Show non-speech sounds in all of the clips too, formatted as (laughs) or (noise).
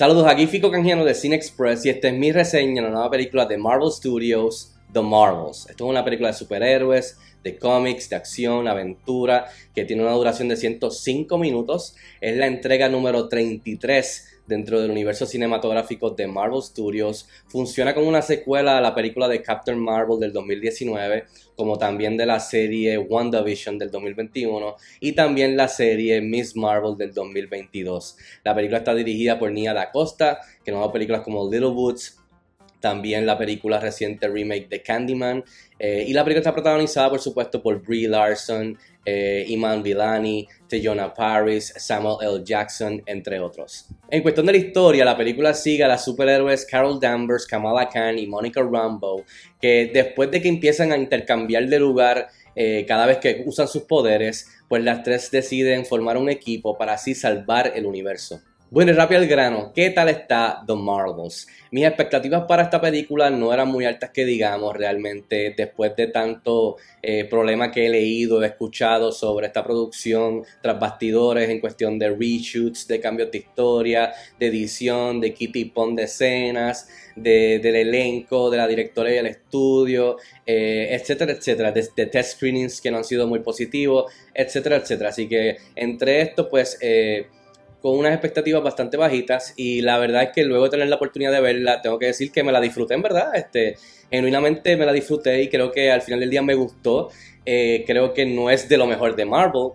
Saludos, aquí Fico Canjiano de Cine Express y esta es mi reseña de la nueva película de Marvel Studios, The Marvels. Esto es una película de superhéroes, de cómics, de acción, aventura, que tiene una duración de 105 minutos. Es la entrega número 33 dentro del universo cinematográfico de Marvel Studios. Funciona como una secuela a la película de Captain Marvel del 2019, como también de la serie WandaVision del 2021 y también la serie Miss Marvel del 2022. La película está dirigida por Nia Da Costa, que nos da películas como Little Woods, también la película reciente remake de Candyman. Eh, y la película está protagonizada, por supuesto, por Brie Larson, eh, Iman Villani, Tejona Paris, Samuel L. Jackson, entre otros. En cuestión de la historia, la película sigue a las superhéroes Carol Danvers, Kamala Khan y Monica Rambeau, que después de que empiezan a intercambiar de lugar eh, cada vez que usan sus poderes, pues las tres deciden formar un equipo para así salvar el universo. Bueno, y rápido al grano, ¿qué tal está The Marvels? Mis expectativas para esta película no eran muy altas que digamos realmente, después de tanto eh, problema que he leído, he escuchado sobre esta producción tras bastidores en cuestión de reshoots, de cambios de historia, de edición, de Kitty Pond de escenas, del elenco, de la directora y el estudio, eh, etcétera, etcétera, de, test screenings que no han sido muy positivos, etcétera, etcétera. Así que entre esto, pues... Eh, con unas expectativas bastante bajitas y la verdad es que luego de tener la oportunidad de verla, tengo que decir que me la disfruté en verdad, este, genuinamente me la disfruté y creo que al final del día me gustó, eh, creo que no es de lo mejor de Marvel,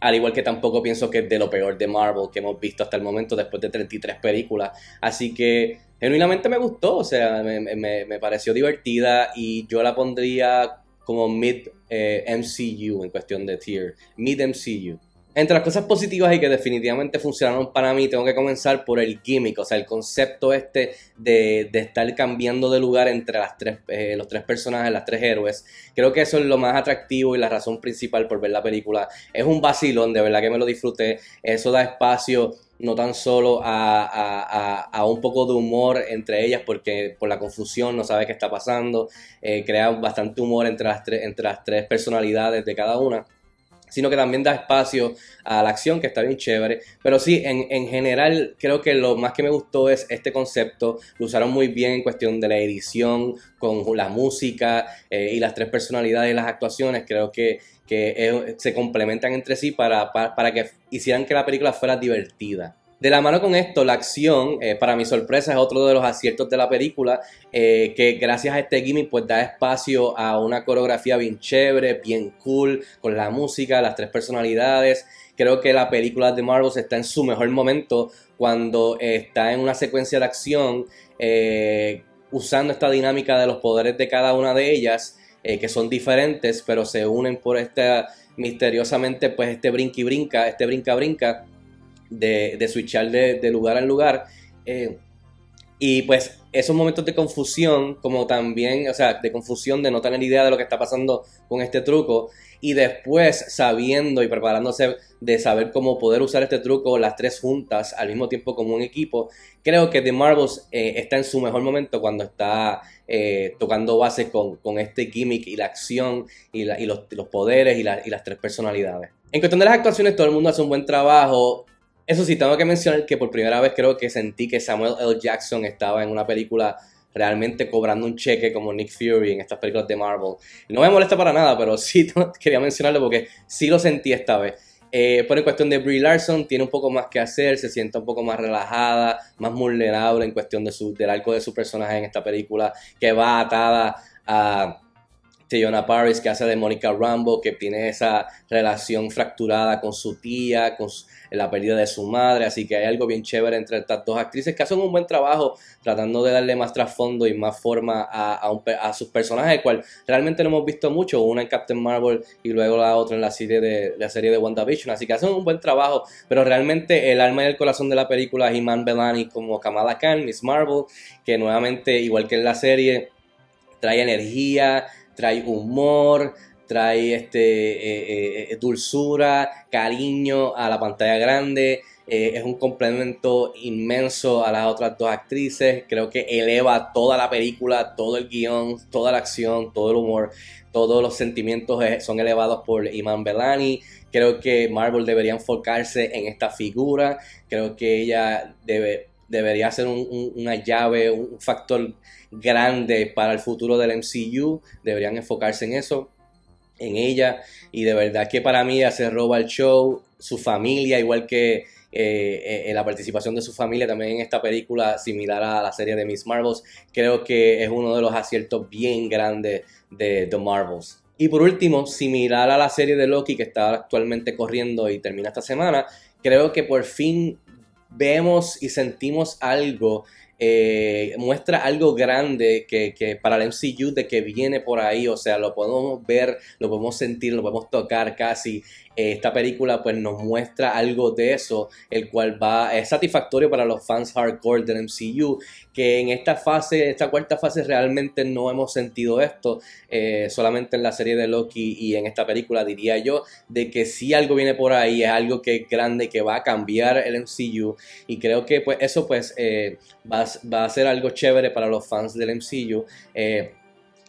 al igual que tampoco pienso que es de lo peor de Marvel que hemos visto hasta el momento después de 33 películas, así que genuinamente me gustó, o sea, me, pareció divertida y yo la pondría como mid eh, MCU en cuestión de tier, mid MCU. Entre las cosas positivas y que definitivamente funcionaron para mí, tengo que comenzar por el gimmick, o sea, el concepto este de, estar cambiando de lugar entre las tres, eh, los tres personajes, las tres héroes. Creo que eso es lo más atractivo y la razón principal por ver la película. Es un vacilón, de verdad que me lo disfruté. Eso da espacio no tan solo a, un poco de humor entre ellas, porque por la confusión no sabe qué está pasando, eh, crea bastante humor entre las, entre las tres personalidades de cada una sino que también da espacio a la acción, que está bien chévere. Pero sí, en, general, creo que lo más que me gustó es este concepto. Lo usaron muy bien en cuestión de la edición, con la música eh, y las tres personalidades y las actuaciones. Creo que, se complementan entre sí para, para que hicieran que la película fuera divertida. De la mano con esto, la acción, eh, para mi sorpresa, es otro de los aciertos de la película, eh, que gracias a este gimmick pues da espacio a una coreografía bien chévere, bien cool, con la música, las tres personalidades. Creo que la película de Marvel está en su mejor momento cuando está en una secuencia de acción eh, usando esta dinámica de los poderes de cada una de ellas, que son diferentes, pero se unen por esta misteriosamente, pues este brinca y brinca, este brinca brinca de, de switchar de, lugar en lugar. Eh, y pues esos momentos de confusión, como también, o sea, de confusión, de no tener idea de lo que está pasando con este truco, y después sabiendo y preparándose de saber cómo poder usar este truco las tres juntas al mismo tiempo como un equipo, creo que The Marvels eh, está en su mejor momento cuando está eh, tocando base con, este gimmick y la acción y, los, los, poderes y, y las tres personalidades. En cuestión de las actuaciones, todo el mundo hace un buen trabajo. Eso sí, tengo que mencionar que por primera vez creo que sentí que Samuel L. Jackson estaba en una película realmente cobrando un cheque como Nick Fury en estas películas de Marvel. No me molesta para nada, pero (laughs) sí quería mencionarlo porque sí lo sentí esta vez. Eh, en cuestión de Brie Larson, tiene un poco más que hacer, se siente un poco más relajada, más vulnerable en cuestión de su, del arco de su personaje en esta película, que va atada a Teyona Paris, que hace de Monica Rambo, que tiene esa relación fracturada con su tía, con la pérdida de su madre, así que hay algo bien chévere entre estas dos actrices que hacen un buen trabajo tratando de darle más trasfondo y más forma a, sus personajes, cual realmente no hemos visto mucho, una en Captain Marvel y luego la otra en la serie de la serie de WandaVision, así que hacen un buen trabajo, pero realmente el alma y el corazón de la película es Iman Belani como Kamala Khan, Miss Marvel, que nuevamente, igual que en la serie, trae energía, trae humor, trae este, eh, eh, eh, dulzura, cariño a la pantalla grande. es un complemento inmenso a las otras dos actrices. Creo que eleva toda la película, todo el guion, toda la acción, todo el humor, todos los sentimientos son elevados por Iman Belani. Creo que Marvel debería enfocarse en esta figura. Creo que ella debe debería ser una llave, un factor grande para el futuro del MCU. Deberían enfocarse en eso, en ella. Y de verdad que para mí hacer roba el show, su familia, igual que eh, eh, la participación de su familia también en esta película, similar a la serie de Miss Marvels, creo que es uno de los aciertos bien grandes de The Marvels. Y por último, similar a la serie de Loki que está actualmente corriendo y termina esta semana, creo que por fin vemos y sentimos algo, eh, muestra algo grande que, que, para el MCU de que viene por ahí, o sea, lo podemos ver, lo podemos sentir, lo podemos tocar casi. Esta película pues nos muestra algo de eso, el cual va, es satisfactorio para los fans hardcore del MCU, que en esta fase, esta cuarta fase realmente no hemos sentido esto, eh, solamente en la serie de Loki y en esta película diría yo, de que si algo viene por ahí, es algo que es grande, que va a cambiar el MCU, y creo que pues eso pues eh, va, va, a ser algo chévere para los fans del MCU. Eh,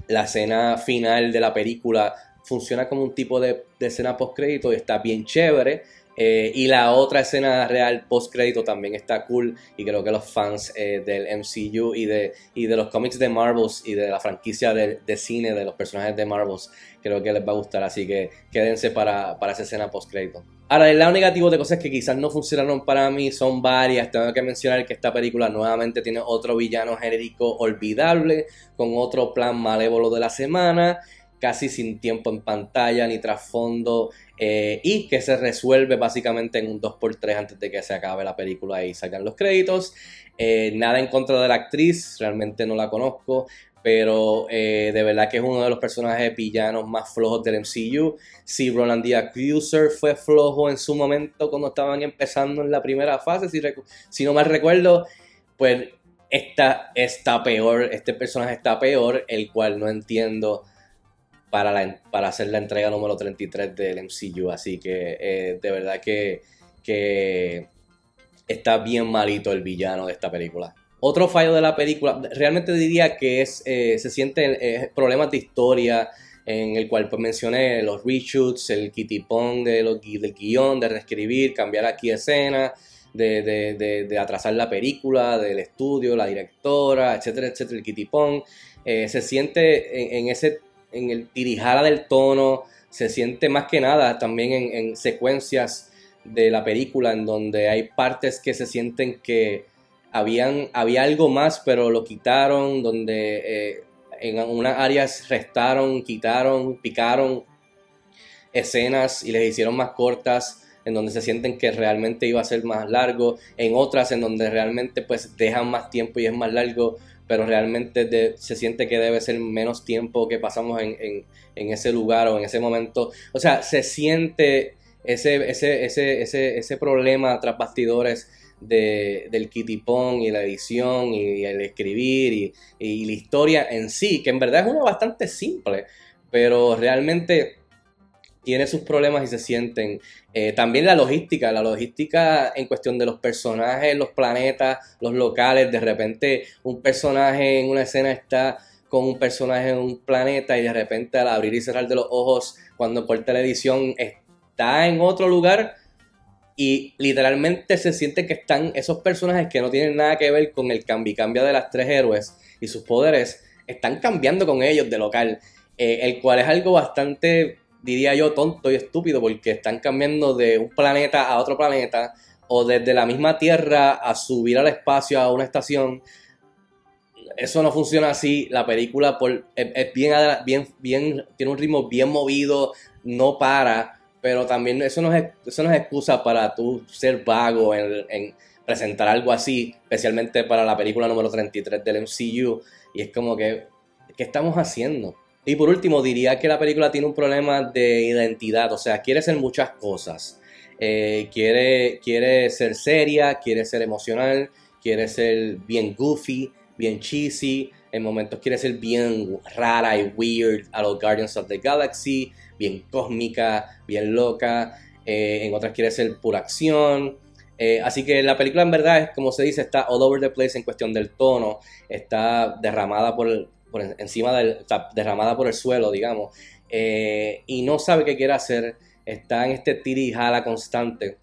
la escena final de la película funciona como un tipo de, escena post crédito y está bien chévere. Eh, y la otra escena real post crédito también está cool y creo que los fans eh, del MCU y de, y de los cómics de Marvels y de la franquicia de, cine de los personajes de Marvels creo que les va a gustar, así que quédense para, para esa escena post crédito. Ahora, el lado negativo de cosas que quizás no funcionaron para mí son varias. Tengo que mencionar que esta película nuevamente tiene otro villano genérico olvidable, con otro plan malévolo de la semana casi sin tiempo en pantalla ni trasfondo eh, y que se resuelve básicamente en un 2x3 antes de que se acabe la película y salgan los créditos. Eh, nada en contra de la actriz, realmente no la conozco, pero eh, de verdad que es uno de los personajes villanos más flojos del MCU. Si Roland D. Accuser fue flojo en su momento cuando estaban empezando en la primera fase, si, si no mal recuerdo, pues esta está peor, este personaje está peor, el cual no entiendo para, la, para hacer la entrega número 33 del MCU. Así que eh, de verdad que, que está bien malito el villano de esta película. Otro fallo de la película, realmente diría que es, eh, se sienten eh, problemas de historia en el cual pues, mencioné los reshoots, el kitipón de del guion, de reescribir, cambiar aquí escena, de, de, de, atrasar la película, del estudio, la directora, etcétera, etcétera, el kitipón. se siente en, ese en el tirijada del tono, se siente más que nada también en, secuencias de la película en donde hay partes que se sienten que habían, había algo más pero lo quitaron, donde eh, en unas áreas restaron, quitaron, picaron escenas y les hicieron más cortas en donde se sienten que realmente iba a ser más largo, en otras en donde realmente pues dejan más tiempo y es más largo, pero realmente se siente que debe ser menos tiempo que pasamos en, ese lugar o en ese momento. O sea, se siente ese, ese, ese, ese, problema tras bastidores de, del kitipón y la edición y, el escribir y, y, la historia en sí, que en verdad es uno bastante simple, pero realmente tiene sus problemas y se sienten. Eh, también la logística, la logística en cuestión de los personajes, los planetas, los locales. De repente un personaje en una escena está con un personaje en un planeta y de repente al abrir y cerrar de los ojos cuando corta la edición está en otro lugar y literalmente se siente que están esos personajes que no tienen nada que ver con el cambio y cambia de las tres héroes y sus poderes están cambiando con ellos de local, eh, el cual es algo bastante diría yo, tonto y estúpido porque están cambiando de un planeta a otro planeta o desde la misma Tierra a subir al espacio a una estación. Eso no funciona así. La película es, bien, bien, bien, tiene un ritmo bien movido, no para, pero también eso no es, eso no es excusa para tú ser vago en, en presentar algo así, especialmente para la película número 33 del MCU. Y es como que, ¿qué estamos haciendo? Y por último, diría que la película tiene un problema de identidad, o sea, quiere ser muchas cosas. Eh, quiere, quiere ser seria, quiere ser emocional, quiere ser bien goofy, bien cheesy. En momentos quiere ser bien rara y weird a los Guardians of the Galaxy, bien cósmica, bien loca. Eh, en otras quiere ser pura acción. Eh, así que la película en verdad es, como se dice, está all over the place en cuestión del tono. Está derramada por, por encima del, derramada por el suelo, digamos, eh, y no sabe qué quiere hacer, está en este tira y jala constante.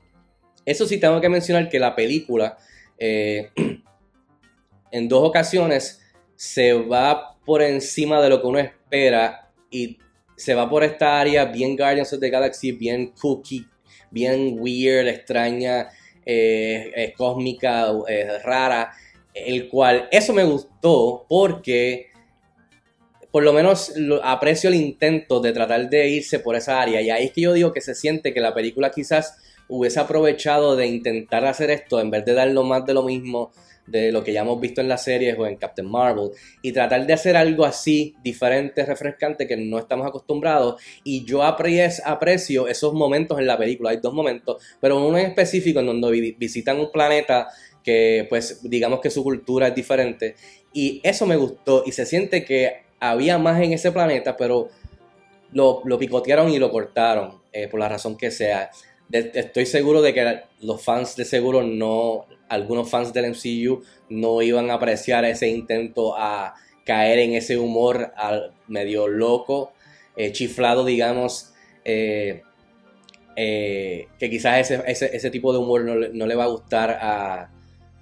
Eso sí tengo que mencionar que la película eh, (clears throat) en dos ocasiones se va por encima de lo que uno espera y se va por esta área bien Guardians of the Galaxy, bien cookie, bien weird, extraña, eh, cósmica, rara, el cual eso me gustó porque por lo menos aprecio el intento de tratar de irse por esa área. Y ahí es que yo digo que se siente que la película quizás hubiese aprovechado de intentar hacer esto en vez de dar lo más de lo mismo de lo que ya hemos visto en las series o en Captain Marvel y tratar de hacer algo así diferente, refrescante que no estamos acostumbrados y yo aprecio esos momentos en la película, hay dos momentos, pero uno en específico en donde visitan un planeta que pues digamos que su cultura es diferente y eso me gustó y se siente que había más en ese planeta, pero lo, picotearon y lo cortaron, eh, por la razón que sea. estoy seguro de que los fans de seguro no, algunos fans del MCU no iban a apreciar ese intento a caer en ese humor medio loco, eh, chiflado, digamos, eh, que quizás ese, tipo de humor no le va a gustar a,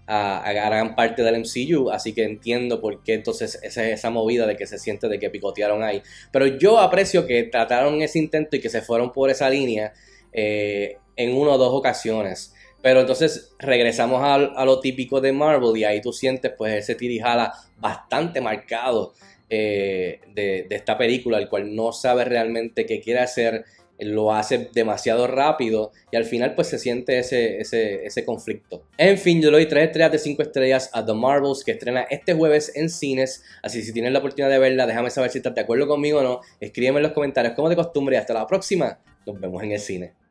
a, gran parte del MCU, así que entiendo por qué entonces esa, movida de que se siente de que picotearon ahí. Pero yo aprecio que trataron ese intento y que se fueron por esa línea eh, en una o dos ocasiones. Pero entonces regresamos a, lo típico de Marvel y ahí tú sientes pues ese tirijala bastante marcado eh, de, de, esta película, el cual no sabe realmente qué quiere hacer lo hace demasiado rápido y al final pues se siente ese, ese, conflicto. En fin, yo le doy 3 estrellas de 5 estrellas a The Marvels que estrena este jueves en cines, así si tienes la oportunidad de verla, déjame saber si estás de acuerdo conmigo o no, escríbeme en los comentarios como de costumbre y hasta la próxima, nos vemos en el cine.